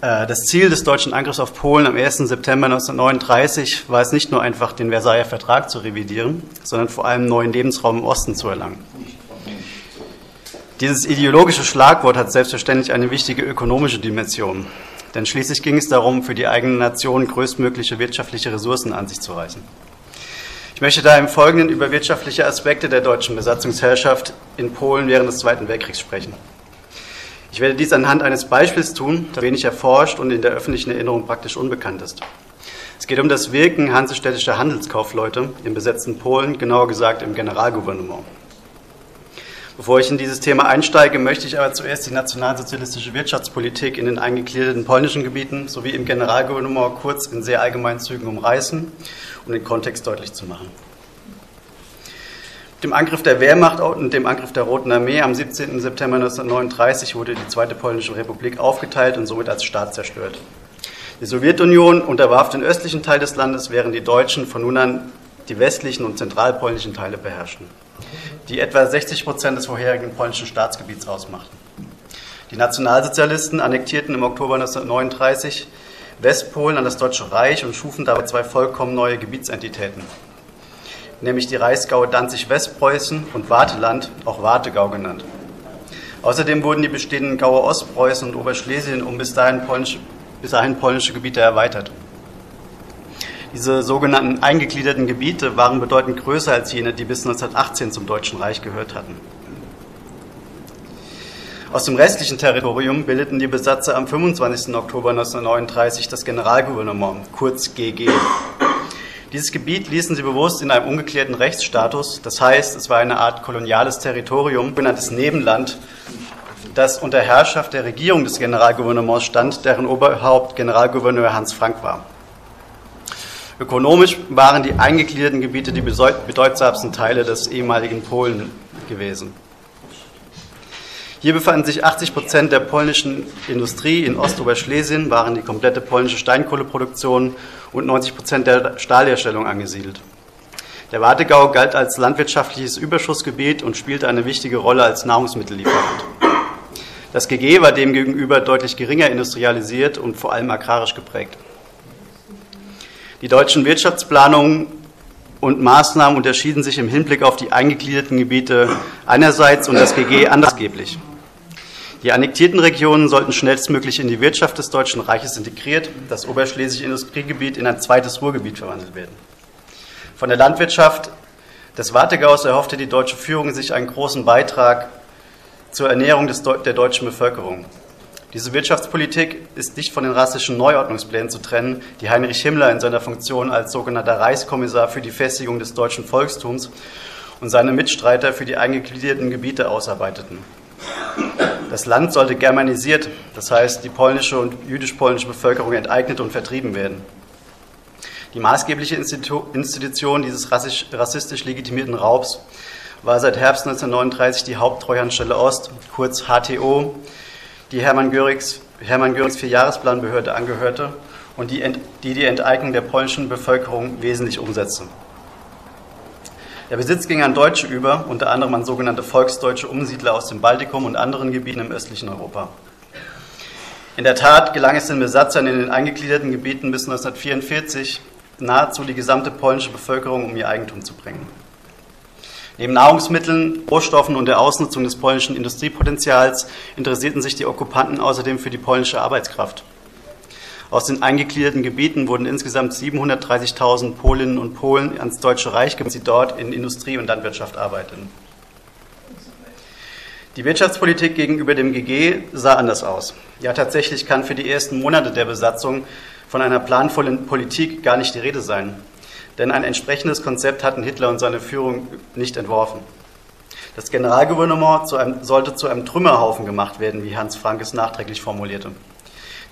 Äh, das Ziel des deutschen Angriffs auf Polen am 1. September 1939 war es nicht nur einfach, den Versailler Vertrag zu revidieren, sondern vor allem neuen Lebensraum im Osten zu erlangen. Dieses ideologische Schlagwort hat selbstverständlich eine wichtige ökonomische Dimension, denn schließlich ging es darum, für die eigene Nation größtmögliche wirtschaftliche Ressourcen an sich zu reißen. Ich möchte da im Folgenden über wirtschaftliche Aspekte der deutschen Besatzungsherrschaft in Polen während des Zweiten Weltkriegs sprechen. Ich werde dies anhand eines Beispiels tun, das wenig erforscht und in der öffentlichen Erinnerung praktisch unbekannt ist. Es geht um das Wirken hansestädtischer Handelskaufleute im besetzten Polen, genauer gesagt im Generalgouvernement. Bevor ich in dieses Thema einsteige, möchte ich aber zuerst die nationalsozialistische Wirtschaftspolitik in den eingegliederten polnischen Gebieten sowie im Generalgouvernement kurz in sehr allgemeinen Zügen umreißen, um den Kontext deutlich zu machen dem Angriff der Wehrmacht und dem Angriff der Roten Armee am 17. September 1939 wurde die Zweite Polnische Republik aufgeteilt und somit als Staat zerstört. Die Sowjetunion unterwarf den östlichen Teil des Landes, während die Deutschen von nun an die westlichen und zentralpolnischen Teile beherrschten, die etwa 60 Prozent des vorherigen polnischen Staatsgebiets ausmachten. Die Nationalsozialisten annektierten im Oktober 1939 Westpolen an das Deutsche Reich und schufen dabei zwei vollkommen neue Gebietsentitäten, nämlich die Reichsgaue Danzig-Westpreußen und Warteland, auch Wartegau genannt. Außerdem wurden die bestehenden Gaue Ostpreußen und Oberschlesien um bis dahin polnische, bis dahin polnische Gebiete erweitert. Diese sogenannten eingegliederten Gebiete waren bedeutend größer als jene, die bis 1918 zum Deutschen Reich gehört hatten. Aus dem restlichen Territorium bildeten die Besatzer am 25. Oktober 1939 das Generalgouvernement, kurz GG. Dieses Gebiet ließen sie bewusst in einem ungeklärten Rechtsstatus, das heißt, es war eine Art koloniales Territorium, genanntes Nebenland, das unter Herrschaft der Regierung des Generalgouvernements stand, deren Oberhaupt Generalgouverneur Hans Frank war. Ökonomisch waren die eingegliederten Gebiete die bedeutsamsten Teile des ehemaligen Polen gewesen. Hier befanden sich 80 Prozent der polnischen Industrie in Ostoberschlesien, waren die komplette polnische Steinkohleproduktion und 90 Prozent der Stahlherstellung angesiedelt. Der Wartegau galt als landwirtschaftliches Überschussgebiet und spielte eine wichtige Rolle als Nahrungsmittellieferant. Das GG war demgegenüber deutlich geringer industrialisiert und vor allem agrarisch geprägt. Die deutschen Wirtschaftsplanungen und Maßnahmen unterschieden sich im Hinblick auf die eingegliederten Gebiete einerseits und das GG andersgeblich. Die annektierten Regionen sollten schnellstmöglich in die Wirtschaft des Deutschen Reiches integriert, das oberschlesische Industriegebiet in ein zweites Ruhrgebiet verwandelt werden. Von der Landwirtschaft des Wartegaus erhoffte die deutsche Führung sich einen großen Beitrag zur Ernährung des, der deutschen Bevölkerung. Diese Wirtschaftspolitik ist nicht von den rassischen Neuordnungsplänen zu trennen, die Heinrich Himmler in seiner Funktion als sogenannter Reichskommissar für die Festigung des deutschen Volkstums und seine Mitstreiter für die eingegliederten Gebiete ausarbeiteten. Das Land sollte germanisiert, das heißt die polnische und jüdisch-polnische Bevölkerung enteignet und vertrieben werden. Die maßgebliche Institution dieses rassistisch legitimierten Raubs war seit Herbst 1939 die Haupttreuhandstelle Ost, kurz HTO, die Hermann Görings, Hermann Görings Vierjahresplanbehörde angehörte und die, die die Enteignung der polnischen Bevölkerung wesentlich umsetzte. Der Besitz ging an Deutsche über, unter anderem an sogenannte volksdeutsche Umsiedler aus dem Baltikum und anderen Gebieten im östlichen Europa. In der Tat gelang es den Besatzern in den eingegliederten Gebieten bis 1944 nahezu die gesamte polnische Bevölkerung um ihr Eigentum zu bringen. Neben Nahrungsmitteln, Rohstoffen und der Ausnutzung des polnischen Industriepotenzials interessierten sich die Okkupanten außerdem für die polnische Arbeitskraft. Aus den eingegliederten Gebieten wurden insgesamt 730.000 Polinnen und Polen ans Deutsche Reich gebracht, die dort in Industrie und Landwirtschaft arbeiteten. Die Wirtschaftspolitik gegenüber dem GG sah anders aus. Ja, tatsächlich kann für die ersten Monate der Besatzung von einer planvollen Politik gar nicht die Rede sein. Denn ein entsprechendes Konzept hatten Hitler und seine Führung nicht entworfen. Das Generalgouvernement zu einem, sollte zu einem Trümmerhaufen gemacht werden, wie Hans Frank es nachträglich formulierte.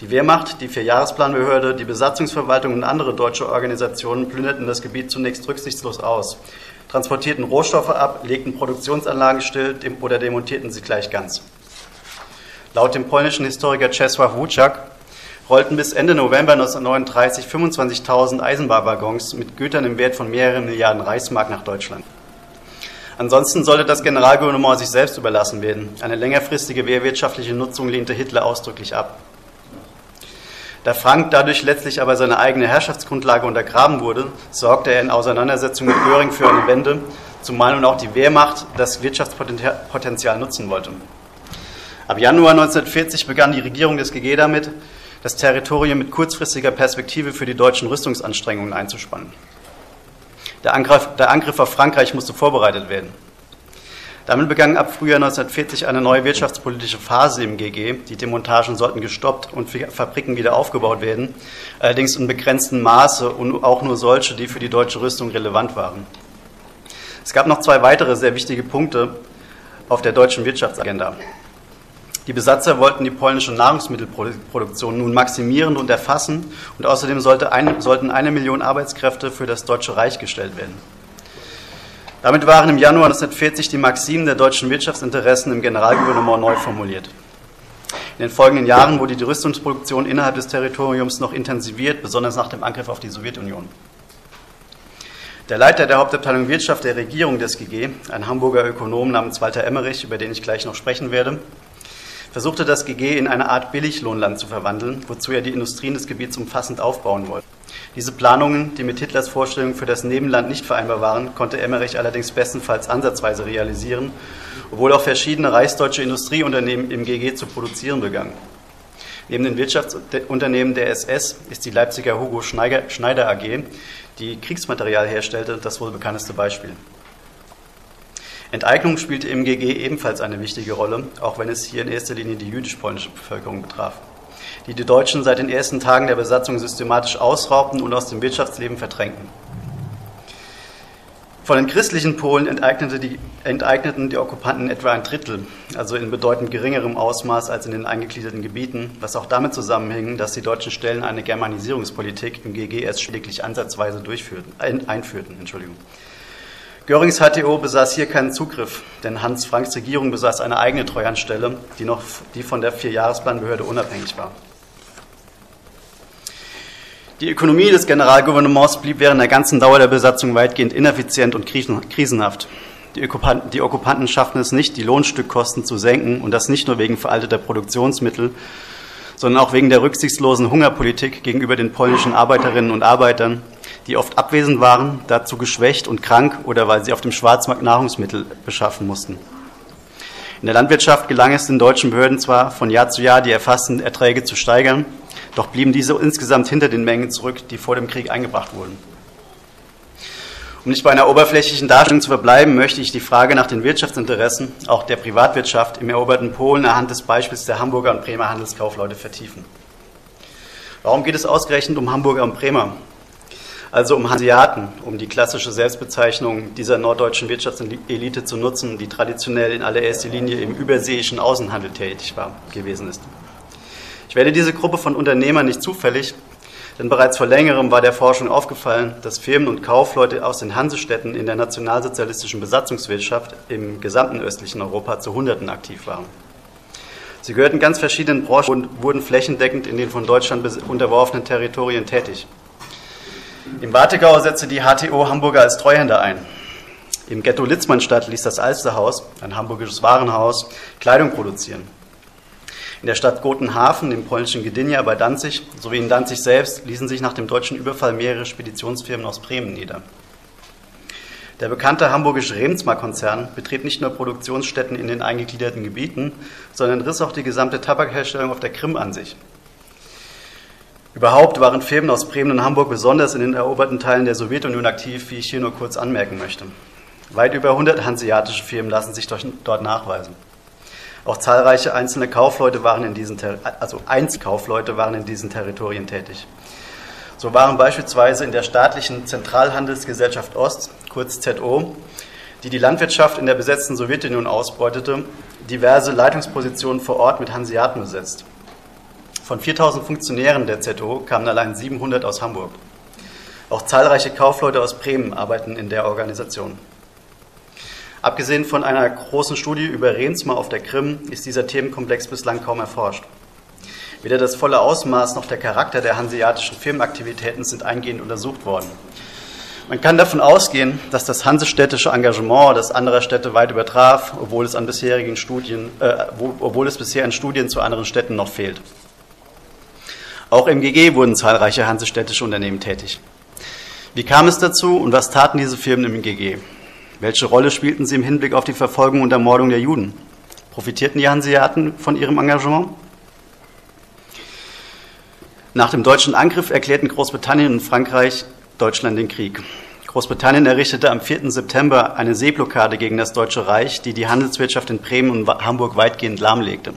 Die Wehrmacht, die Vierjahresplanbehörde, die Besatzungsverwaltung und andere deutsche Organisationen plünderten das Gebiet zunächst rücksichtslos aus, transportierten Rohstoffe ab, legten Produktionsanlagen still oder demontierten sie gleich ganz. Laut dem polnischen Historiker Czesław Wuczak rollten bis Ende November 1939 25.000 Eisenbahnwaggons mit Gütern im Wert von mehreren Milliarden Reichsmark nach Deutschland. Ansonsten sollte das Generalgouvernement sich selbst überlassen werden. Eine längerfristige wehrwirtschaftliche Nutzung lehnte Hitler ausdrücklich ab. Da Frank dadurch letztlich aber seine eigene Herrschaftsgrundlage untergraben wurde, sorgte er in Auseinandersetzung mit Göring für eine Wende, zumal nun auch die Wehrmacht das Wirtschaftspotenzial nutzen wollte. Ab Januar 1940 begann die Regierung des GG damit, das Territorium mit kurzfristiger Perspektive für die deutschen Rüstungsanstrengungen einzuspannen. Der Angriff, der Angriff auf Frankreich musste vorbereitet werden. Damit begann ab Frühjahr 1940 eine neue wirtschaftspolitische Phase im GG. Die Demontagen sollten gestoppt und Fabriken wieder aufgebaut werden, allerdings in begrenztem Maße und auch nur solche, die für die deutsche Rüstung relevant waren. Es gab noch zwei weitere sehr wichtige Punkte auf der deutschen Wirtschaftsagenda. Die Besatzer wollten die polnische Nahrungsmittelproduktion nun maximieren und erfassen und außerdem sollte ein, sollten eine Million Arbeitskräfte für das Deutsche Reich gestellt werden. Damit waren im Januar 1940 die Maximen der deutschen Wirtschaftsinteressen im Generalgouvernement neu formuliert. In den folgenden Jahren wurde die Rüstungsproduktion innerhalb des Territoriums noch intensiviert, besonders nach dem Angriff auf die Sowjetunion. Der Leiter der Hauptabteilung Wirtschaft der Regierung des GG, ein Hamburger Ökonom namens Walter Emmerich, über den ich gleich noch sprechen werde, versuchte das GG in eine Art Billiglohnland zu verwandeln, wozu er die Industrien des Gebiets umfassend aufbauen wollte. Diese Planungen, die mit Hitlers Vorstellungen für das Nebenland nicht vereinbar waren, konnte Emmerich allerdings bestenfalls ansatzweise realisieren, obwohl auch verschiedene reichsdeutsche Industrieunternehmen im GG zu produzieren begannen. Neben den Wirtschaftsunternehmen der SS ist die Leipziger Hugo Schneider AG, die Kriegsmaterial herstellte, das wohl bekannteste Beispiel. Enteignung spielte im GG ebenfalls eine wichtige Rolle, auch wenn es hier in erster Linie die jüdisch-polnische Bevölkerung betraf die die Deutschen seit den ersten Tagen der Besatzung systematisch ausraubten und aus dem Wirtschaftsleben verdrängten. Von den christlichen Polen enteignete die, enteigneten die Okkupanten etwa ein Drittel, also in bedeutend geringerem Ausmaß als in den eingegliederten Gebieten, was auch damit zusammenhing, dass die deutschen Stellen eine Germanisierungspolitik im GG erst lediglich ansatzweise durchführten, ein, einführten. Entschuldigung. Görings HTO besaß hier keinen Zugriff, denn Hans Franks Regierung besaß eine eigene Treuhandstelle, die, noch, die von der Vierjahresplanbehörde unabhängig war. Die Ökonomie des Generalgouvernements blieb während der ganzen Dauer der Besatzung weitgehend ineffizient und krisenhaft. Die Okkupanten, die Okkupanten schafften es nicht, die Lohnstückkosten zu senken und das nicht nur wegen veralteter Produktionsmittel, sondern auch wegen der rücksichtslosen Hungerpolitik gegenüber den polnischen Arbeiterinnen und Arbeitern, die oft abwesend waren, dazu geschwächt und krank oder weil sie auf dem Schwarzmarkt Nahrungsmittel beschaffen mussten. In der Landwirtschaft gelang es den deutschen Behörden zwar von Jahr zu Jahr die erfassten Erträge zu steigern, doch blieben diese insgesamt hinter den Mengen zurück, die vor dem Krieg eingebracht wurden. Um nicht bei einer oberflächlichen Darstellung zu verbleiben, möchte ich die Frage nach den Wirtschaftsinteressen, auch der Privatwirtschaft im eroberten Polen anhand des Beispiels der Hamburger und Bremer Handelskaufleute vertiefen. Warum geht es ausgerechnet um Hamburger und Bremer? Also um Hanseaten, um die klassische Selbstbezeichnung dieser norddeutschen Wirtschaftselite zu nutzen, die traditionell in allererster Linie im überseeischen Außenhandel tätig war, gewesen ist. Ich wähle diese Gruppe von Unternehmern nicht zufällig, denn bereits vor längerem war der Forschung aufgefallen, dass Firmen und Kaufleute aus den Hansestädten in der nationalsozialistischen Besatzungswirtschaft im gesamten östlichen Europa zu Hunderten aktiv waren. Sie gehörten ganz verschiedenen Branchen und wurden flächendeckend in den von Deutschland unterworfenen Territorien tätig. Im Wartegau setzte die HTO Hamburger als Treuhänder ein. Im Ghetto Litzmannstadt ließ das Alsterhaus, ein hamburgisches Warenhaus, Kleidung produzieren. In der Stadt Gotenhafen, im polnischen Gdynia bei Danzig sowie in Danzig selbst ließen sich nach dem deutschen Überfall mehrere Speditionsfirmen aus Bremen nieder. Der bekannte hamburgische Remsmar-Konzern betrieb nicht nur Produktionsstätten in den eingegliederten Gebieten, sondern riss auch die gesamte Tabakherstellung auf der Krim an sich. Überhaupt waren Firmen aus Bremen und Hamburg besonders in den eroberten Teilen der Sowjetunion aktiv, wie ich hier nur kurz anmerken möchte. Weit über 100 hanseatische Firmen lassen sich dort nachweisen. Auch zahlreiche einzelne Kaufleute waren in diesen, also Einzelkaufleute waren in diesen Territorien tätig. So waren beispielsweise in der staatlichen Zentralhandelsgesellschaft Ost, kurz ZO, die die Landwirtschaft in der besetzten Sowjetunion ausbeutete, diverse Leitungspositionen vor Ort mit Hanseaten besetzt. Von 4000 Funktionären der ZO kamen allein 700 aus Hamburg. Auch zahlreiche Kaufleute aus Bremen arbeiten in der Organisation. Abgesehen von einer großen Studie über Rehnsma auf der Krim ist dieser Themenkomplex bislang kaum erforscht. Weder das volle Ausmaß noch der Charakter der hanseatischen Firmenaktivitäten sind eingehend untersucht worden. Man kann davon ausgehen, dass das hansestädtische Engagement das anderer Städte weit übertraf, obwohl es, an bisherigen Studien, äh, obwohl es bisher an Studien zu anderen Städten noch fehlt. Auch im GG wurden zahlreiche hansestädtische Unternehmen tätig. Wie kam es dazu und was taten diese Firmen im GG? Welche Rolle spielten sie im Hinblick auf die Verfolgung und Ermordung der Juden? Profitierten die Hanseaten von ihrem Engagement? Nach dem deutschen Angriff erklärten Großbritannien und Frankreich Deutschland den Krieg. Großbritannien errichtete am 4. September eine Seeblockade gegen das Deutsche Reich, die die Handelswirtschaft in Bremen und Hamburg weitgehend lahmlegte.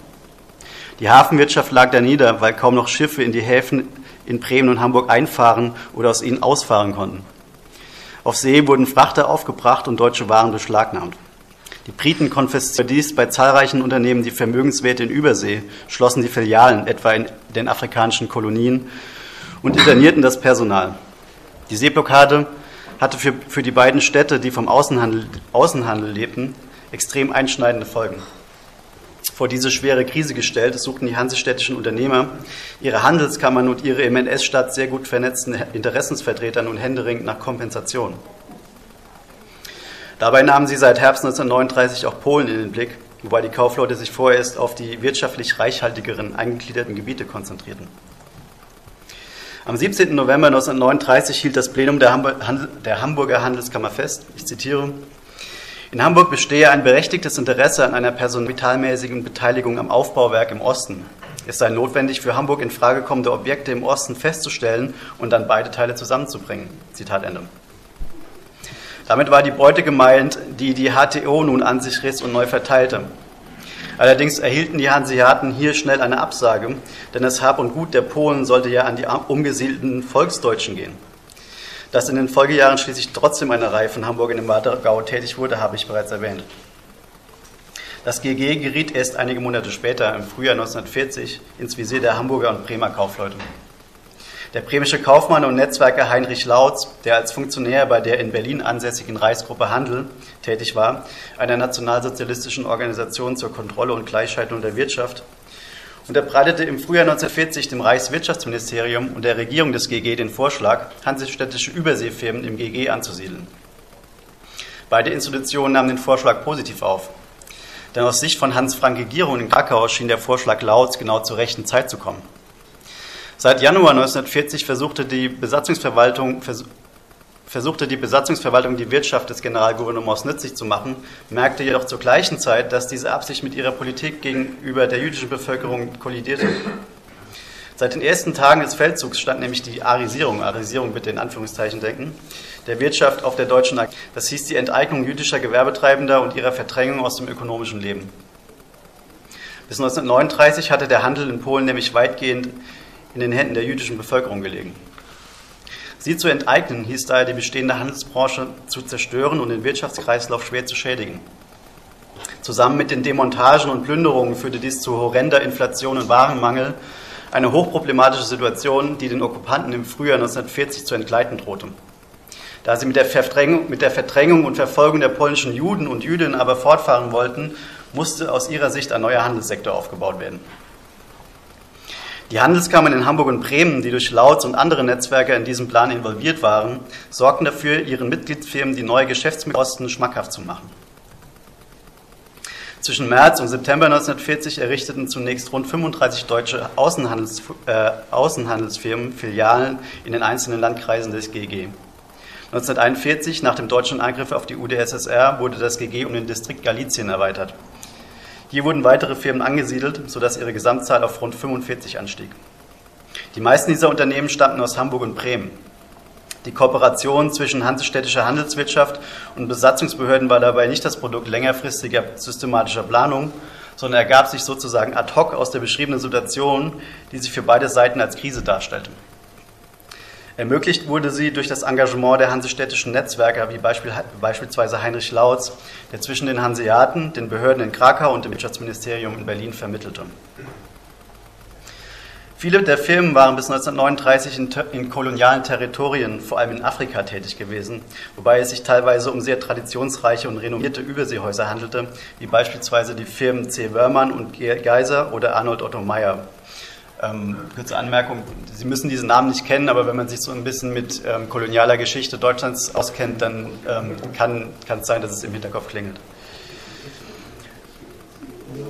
Die Hafenwirtschaft lag da nieder, weil kaum noch Schiffe in die Häfen in Bremen und Hamburg einfahren oder aus ihnen ausfahren konnten. Auf See wurden Frachter aufgebracht und deutsche Waren beschlagnahmt. Die Briten konfiszieren dies bei zahlreichen Unternehmen die Vermögenswerte in Übersee, schlossen die Filialen etwa in den afrikanischen Kolonien und internierten das Personal. Die Seeblockade hatte für, für die beiden Städte, die vom Außenhandel, Außenhandel lebten, extrem einschneidende Folgen. Vor diese schwere Krise gestellt, suchten die hansestädtischen Unternehmer ihre Handelskammern und ihre im NS-Stadt sehr gut vernetzten Interessensvertreter nun händeringend nach Kompensation. Dabei nahmen sie seit Herbst 1939 auch Polen in den Blick, wobei die Kaufleute sich vorerst auf die wirtschaftlich reichhaltigeren eingegliederten Gebiete konzentrierten. Am 17. November 1939 hielt das Plenum der, Hamburger Handelskammer fest, ich zitiere, in Hamburg bestehe ein berechtigtes Interesse an einer personalmäßigen Beteiligung am Aufbauwerk im Osten. Es sei notwendig, für Hamburg in Frage kommende Objekte im Osten festzustellen und dann beide Teile zusammenzubringen. Zitat Ende. Damit war die Beute gemeint, die die HTO nun an sich riss und neu verteilte. Allerdings erhielten die Hanseaten hier schnell eine Absage, denn das Hab und Gut der Polen sollte ja an die umgesiedelten Volksdeutschen gehen. Dass in den Folgejahren schließlich trotzdem eine Reihe von Hamburg in dem Wartegau tätig wurde, habe ich bereits erwähnt. Das GG geriet erst einige Monate später, im Frühjahr 1940, ins Visier der Hamburger und Bremer Kaufleute. Der bremische Kaufmann und Netzwerker Heinrich Lautz, der als Funktionär bei der in Berlin ansässigen Reichsgruppe Handel tätig war, einer nationalsozialistischen Organisation zur Kontrolle und Gleichschaltung der Wirtschaft, unterbreitete im Frühjahr 1940 dem Reichswirtschaftsministerium und der Regierung des GG den Vorschlag, hansestädtische Überseefirmen im GG anzusiedeln. Beide Institutionen nahmen den Vorschlag positiv auf. Denn aus Sicht von Hans Franke Gierung in Krakau schien der Vorschlag Lautz genau zur rechten Zeit zu kommen. Seit Januar 1940 versuchte die Besatzungsverwaltung, versuchte die Besatzungsverwaltung die Wirtschaft des Generalgouvernements nützlich zu machen, merkte jedoch zur gleichen Zeit, dass diese Absicht mit ihrer Politik gegenüber der jüdischen Bevölkerung kollidierte. Seit den ersten Tagen des Feldzugs stand nämlich die Arisierung, Arisierung bitte in Anführungszeichen denken, der Wirtschaft auf der deutschen Agenda. Das hieß die Enteignung jüdischer Gewerbetreibender und ihrer Verdrängung aus dem ökonomischen Leben. Bis 1939 hatte der Handel in Polen nämlich weitgehend in den Händen der jüdischen Bevölkerung gelegen. Sie zu enteignen hieß daher, die bestehende Handelsbranche zu zerstören und den Wirtschaftskreislauf schwer zu schädigen. Zusammen mit den Demontagen und Plünderungen führte dies zu horrender Inflation und Warenmangel, eine hochproblematische Situation, die den Okkupanten im Frühjahr 1940 zu entgleiten drohte. Da sie mit der, Verdrängung, mit der Verdrängung und Verfolgung der polnischen Juden und Jüdinnen aber fortfahren wollten, musste aus ihrer Sicht ein neuer Handelssektor aufgebaut werden. Die Handelskammern in Hamburg und Bremen, die durch Lautz und andere Netzwerke in diesem Plan involviert waren, sorgten dafür, ihren Mitgliedsfirmen die neue Geschäftsmittel schmackhaft zu machen. Zwischen März und September 1940 errichteten zunächst rund 35 deutsche Außenhandels, äh, Außenhandelsfirmen Filialen in den einzelnen Landkreisen des GG. 1941, nach dem deutschen Angriff auf die UdSSR, wurde das GG um den Distrikt Galizien erweitert. Hier wurden weitere Firmen angesiedelt, sodass ihre Gesamtzahl auf rund 45 anstieg. Die meisten dieser Unternehmen stammten aus Hamburg und Bremen. Die Kooperation zwischen hansestädtischer Handelswirtschaft und Besatzungsbehörden war dabei nicht das Produkt längerfristiger systematischer Planung, sondern ergab sich sozusagen ad hoc aus der beschriebenen Situation, die sich für beide Seiten als Krise darstellte. Ermöglicht wurde sie durch das Engagement der hansestädtischen Netzwerker, wie beispielsweise Heinrich Lautz, der zwischen den Hanseaten, den Behörden in Krakau und dem Wirtschaftsministerium in Berlin vermittelte. Viele der Firmen waren bis 1939 in, in, kolonialen Territorien, vor allem in Afrika, tätig gewesen, wobei es sich teilweise um sehr traditionsreiche und renommierte Überseehäuser handelte, wie beispielsweise die Firmen C. Wörmann und Geiser oder Arnold Otto Meyer. Ähm, kurze Anmerkung, Sie müssen diesen Namen nicht kennen, aber wenn man sich so ein bisschen mit ähm, kolonialer Geschichte Deutschlands auskennt, dann ähm, kann, es sein, dass es im Hinterkopf klingelt.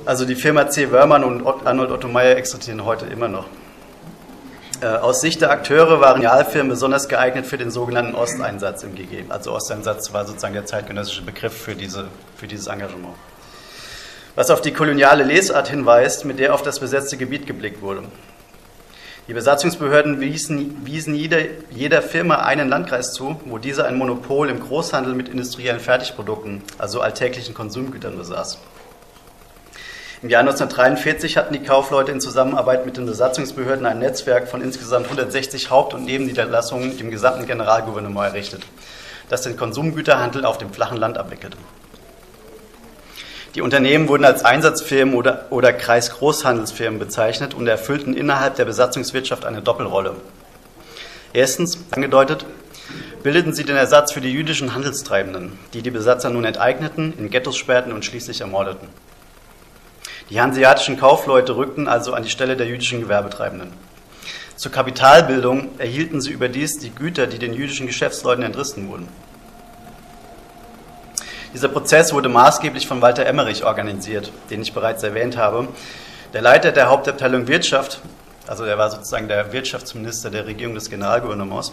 Also die Firma C. Wörmann und Arnold Otto Meyer existieren heute immer noch. Äh, aus Sicht der Akteure waren Realfirmen besonders geeignet für den sogenannten Osteinsatz im GG. Also Osteinsatz war sozusagen der zeitgenössische Begriff für, diese, für dieses Engagement. Was auf die koloniale Lesart hinweist, mit der auf das besetzte Gebiet geblickt wurde. Die Besatzungsbehörden wiesen, wiesen jeder, jeder Firma einen Landkreis zu, wo diese ein Monopol im Großhandel mit industriellen Fertigprodukten, also alltäglichen Konsumgütern, besaß. Im Jahr 1943 hatten die Kaufleute in Zusammenarbeit mit den Besatzungsbehörden ein Netzwerk von insgesamt 160 Haupt- und Nebenniederlassungen im gesamten Generalgouvernement errichtet, das den Konsumgüterhandel auf dem flachen Land abwickelte. Die Unternehmen wurden als Einsatzfirmen oder, oder Kreisgroßhandelsfirmen bezeichnet und erfüllten innerhalb der Besatzungswirtschaft eine Doppelrolle. Erstens, angedeutet, bildeten sie den Ersatz für die jüdischen Handelstreibenden, die die Besatzer nun enteigneten, in Ghettos sperrten und schließlich ermordeten. Die hanseatischen Kaufleute rückten also an die Stelle der jüdischen Gewerbetreibenden. Zur Kapitalbildung erhielten sie überdies die Güter, die den jüdischen Geschäftsleuten entrissen wurden. Dieser Prozess wurde maßgeblich von Walter Emmerich organisiert, den ich bereits erwähnt habe. Der Leiter der Hauptabteilung Wirtschaft, also er war sozusagen der Wirtschaftsminister der Regierung des Generalgouvernements,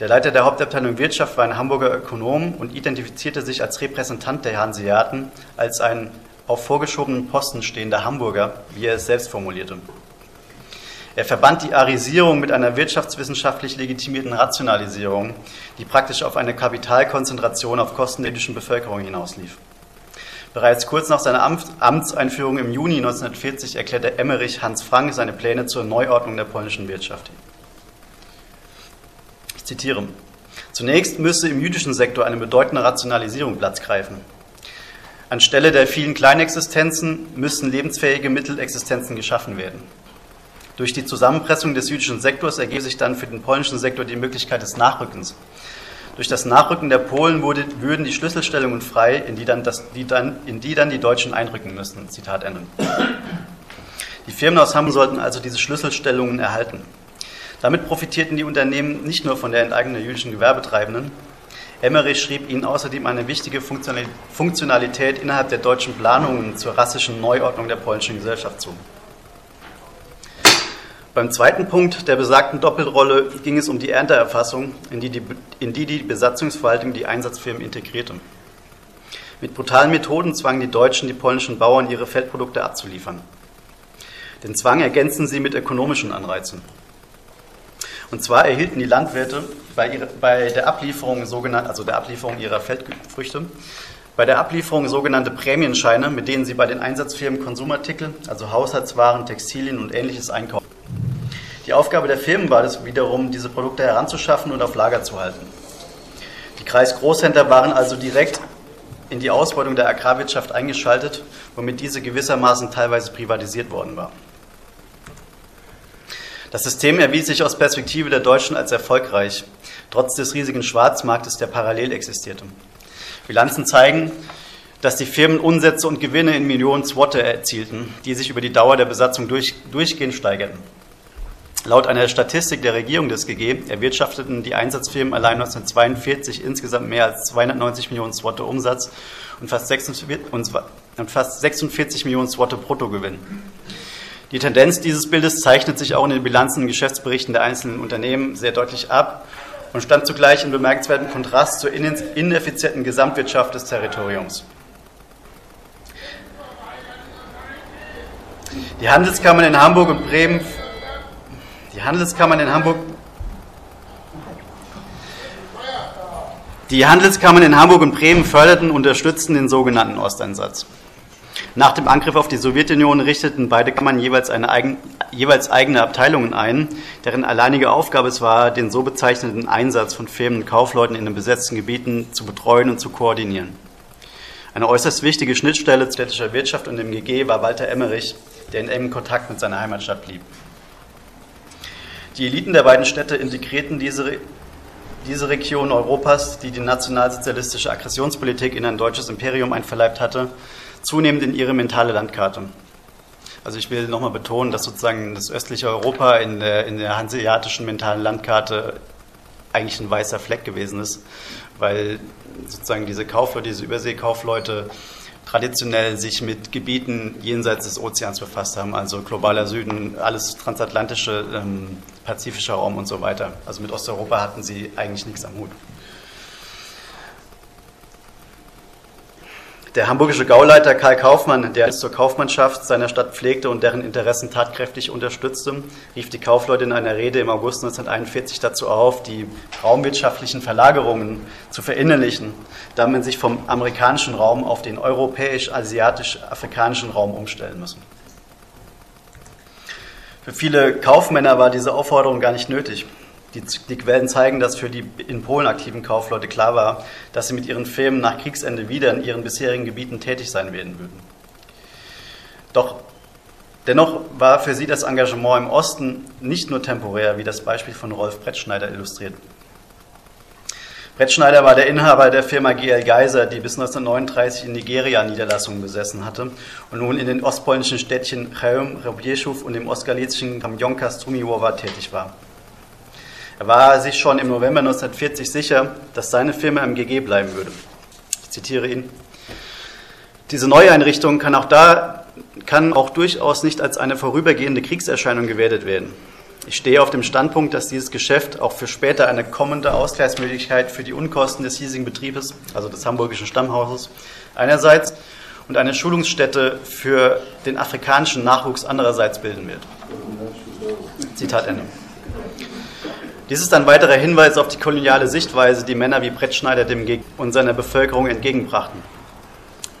der Leiter der Hauptabteilung Wirtschaft war ein Hamburger Ökonom und identifizierte sich als Repräsentant der Hanseaten als ein auf vorgeschobenen Posten stehender Hamburger, wie er es selbst formulierte. Er verband die Arisierung mit einer wirtschaftswissenschaftlich legitimierten Rationalisierung, die praktisch auf eine Kapitalkonzentration auf Kosten der jüdischen Bevölkerung hinauslief. Bereits kurz nach seiner Amtseinführung im Juni 1940 erklärte Emmerich Hans Frank seine Pläne zur Neuordnung der polnischen Wirtschaft. Ich zitiere. Zunächst müsse im jüdischen Sektor eine bedeutende Rationalisierung Platz greifen. Anstelle der vielen Kleinexistenzen müssten lebensfähige Mittelexistenzen geschaffen werden. Durch die Zusammenpressung des jüdischen Sektors ergebe sich dann für den polnischen Sektor die Möglichkeit des Nachrückens. Durch das Nachrücken der Polen wurde, würden die Schlüsselstellungen frei, in die, dann das, die dann, in die dann die Deutschen einrücken müssten. Zitat Ende. Die Firmen aus Hamburg sollten also diese Schlüsselstellungen erhalten. Damit profitierten die Unternehmen nicht nur von der Enteignung der jüdischen Gewerbetreibenden, Emmerich schrieb ihnen außerdem eine wichtige Funktionalität innerhalb der deutschen Planungen zur rassischen Neuordnung der polnischen Gesellschaft zu. Beim zweiten Punkt der besagten Doppelrolle ging es um die Ernteerfassung, in die die, in die, die Besatzungsverwaltung die Einsatzfirmen integrierte. Mit brutalen Methoden zwangen die Deutschen die polnischen Bauern, ihre Feldprodukte abzuliefern. Den Zwang ergänzten sie mit ökonomischen Anreizen. Und zwar erhielten die Landwirte bei, ihrer, bei der Ablieferung also der Ablieferung ihrer Feldfrüchte, bei der Ablieferung sogenannte Prämienscheine, mit denen sie bei den Einsatzfirmen Konsumartikel, also Haushaltswaren, Textilien und ähnliches einkaufen. Die Aufgabe der Firmen war es wiederum, diese Produkte heranzuschaffen und auf Lager zu halten. Die Kreisgroßhändler waren also direkt in die Ausbeutung der Agrarwirtschaft eingeschaltet, womit diese gewissermaßen teilweise privatisiert worden war. Das System erwies sich aus Perspektive der Deutschen als erfolgreich, trotz des riesigen Schwarzmarktes, der parallel existierte. Bilanzen zeigen, dass die Firmen Umsätze und Gewinne in Millionen Zwotte erzielten, die sich über die Dauer der Besatzung durch, durchgehend steigerten. Laut einer Statistik der Regierung des GG erwirtschafteten die Einsatzfirmen allein 1942 insgesamt mehr als 290 Millionen Zwotte Umsatz und fast 46, und fast 46 Millionen Zwotte Bruttogewinn. Die Tendenz dieses Bildes zeichnet sich auch in den Bilanzen und Geschäftsberichten der einzelnen Unternehmen sehr deutlich ab und stand zugleich in bemerkenswertem Kontrast zur ineffizienten Gesamtwirtschaft des Territoriums. Die Handelskammern in Hamburg und Bremen, die Handelskammern in Hamburg, die Handelskammern in Hamburg und Bremen förderten und unterstützten den sogenannten Osteinsatz. Nach dem Angriff auf die Sowjetunion richteten beide Kammern jeweils, eigen, jeweils, eigene Abteilungen ein, deren alleinige Aufgabe es war, den so bezeichneten Einsatz von Firmen und Kaufleuten in den besetzten Gebieten zu betreuen und zu koordinieren. Eine äußerst wichtige Schnittstelle städtischer Wirtschaft und dem GG war Walter Emmerich, der in engem Kontakt mit seiner Heimatstadt blieb. Die Eliten der beiden Städte integrierten diese, diese Region Europas, die die nationalsozialistische Aggressionspolitik in ein deutsches Imperium einverleibt hatte, zunehmend in ihre mentale Landkarte. Also ich will nochmal betonen, dass sozusagen das östliche Europa in der, in der hanseatischen mentalen Landkarte eigentlich ein weißer Fleck gewesen ist, weil sozusagen diese Kaufleute, diese Überseekaufleute traditionell sich mit Gebieten jenseits des Ozeans befasst haben, also globaler Süden, alles transatlantische ähm, pazifischer Raum und so weiter. Also mit Osteuropa hatten sie eigentlich nichts am Hut. Der hamburgische Gauleiter Karl Kaufmann, der es zur Kaufmannschaft seiner Stadt pflegte und deren Interessen tatkräftig unterstützte, rief die Kaufleute in einer Rede im August 1941 dazu auf, die raumwirtschaftlichen Verlagerungen zu verinnerlichen, da man sich vom amerikanischen Raum auf den europäisch-asiatisch-afrikanischen Raum umstellen müsse. Für viele Kaufmänner war diese Aufforderung gar nicht nötig. Die, die, Quellen zeigen, dass für die in Polen aktiven Kaufleute klar war, dass sie mit ihren Firmen nach Kriegsende wieder in ihren bisherigen Gebieten tätig sein werden würden. Doch dennoch war für sie das Engagement im Osten nicht nur temporär, wie das Beispiel von Rolf Brettschneider illustriert. Brettschneider war der Inhaber der Firma GL Geiser, die bis 1939 in Nigeria Niederlassungen besessen hatte und nun in den ostpolnischen Städtchen Chełm, Robieszów und im ostgalizischen Kamionka Strumiłowa tätig war. Er war sich schon im November 1940 sicher, dass seine Firma im GG bleiben würde. Ich zitiere ihn. Diese Neueinrichtung kann auch da kann auch durchaus nicht als eine vorübergehende Kriegserscheinung gewertet werden. Ich stehe auf dem Standpunkt, dass dieses Geschäft auch für später eine kommende Ausgleichsmöglichkeit für die Unkosten des hiesigen Betriebes, also des hamburgischen Stammhauses, einerseits und eine Schulungsstätte für den afrikanischen Nachwuchs andererseits bilden wird. Zitat Ende. Dies ist ein weiterer Hinweis auf die koloniale Sichtweise, die Männer wie Brettschneider dem Geg und seiner Bevölkerung entgegenbrachten.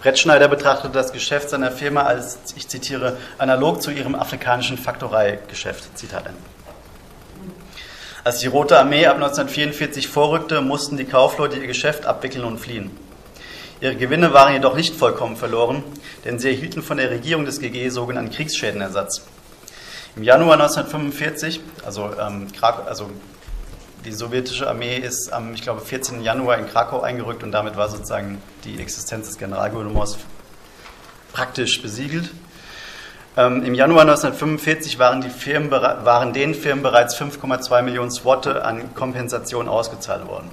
Brettschneider betrachtete das Geschäft seiner Firma als, ich zitiere, analog zu ihrem afrikanischen Faktoreigeschäft. Zitat Ende. Als die Rote Armee ab 1944 vorrückte, mussten die Kaufleute ihr Geschäft abwickeln und fliehen. Ihre Gewinne waren jedoch nicht vollkommen verloren, denn sie erhielten von der Regierung des GG sogenannten Kriegsschädenersatz. Im Januar 1945, also, ähm, also die sowjetische Armee ist am, ich glaube, 14. Januar in Krakau eingerückt und damit war sozusagen die Existenz des Generalgouvernements praktisch besiegelt. Ähm, Im Januar 1945 waren, die Firmen, waren den Firmen bereits 5,2 Millionen Swotte an Kompensation ausgezahlt worden.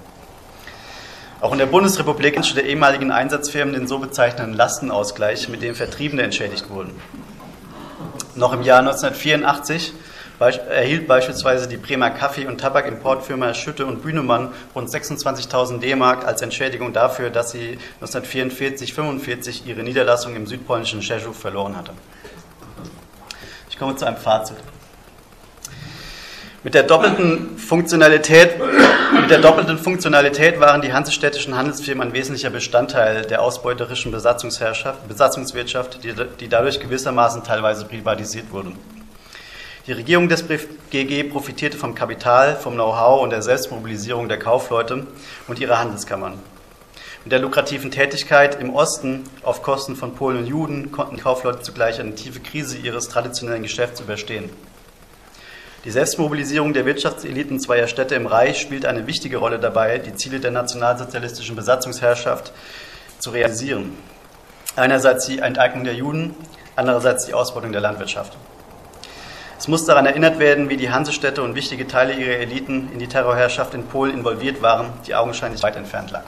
Auch in der Bundesrepublik wünschte der ehemaligen Einsatzfirmen den so bezeichneten Lastenausgleich, mit dem Vertriebene entschädigt wurden. Noch im Jahr 1984 erhielt beispielsweise die Bremer Kaffee- und Tabakimportfirma Schütte und Bühnemann rund 26.000 D-Mark als Entschädigung dafür, dass sie 1944-45 ihre Niederlassung im südpolnischen Rzeszów verloren hatte. Ich komme zu einem Fazit. Mit der doppelten Funktionalität, mit der doppelten Funktionalität waren die hansestädtischen Handelsfirmen ein wesentlicher Bestandteil der ausbeuterischen Besatzungswirtschaft, die, die dadurch gewissermaßen teilweise privatisiert wurde. Die Regierung des GG profitierte vom Kapital, vom Know-how und der Selbstmobilisierung der Kaufleute und ihrer Handelskammern. Mit der lukrativen Tätigkeit im Osten auf Kosten von Polen und Juden konnten Kaufleute zugleich eine tiefe Krise ihres traditionellen Geschäfts überstehen. Die Selbstmobilisierung der Wirtschaftseliten zweier Städte im Reich spielt eine wichtige Rolle dabei, die Ziele der nationalsozialistischen Besatzungsherrschaft zu realisieren. Einerseits die Enteignung der Juden, andererseits die Ausbeutung der Landwirtschaft. Es muss daran erinnert werden, wie die Hansestädte und wichtige Teile ihrer Eliten in die Terrorherrschaft in Polen involviert waren, die augenscheinlich weit entfernt lag.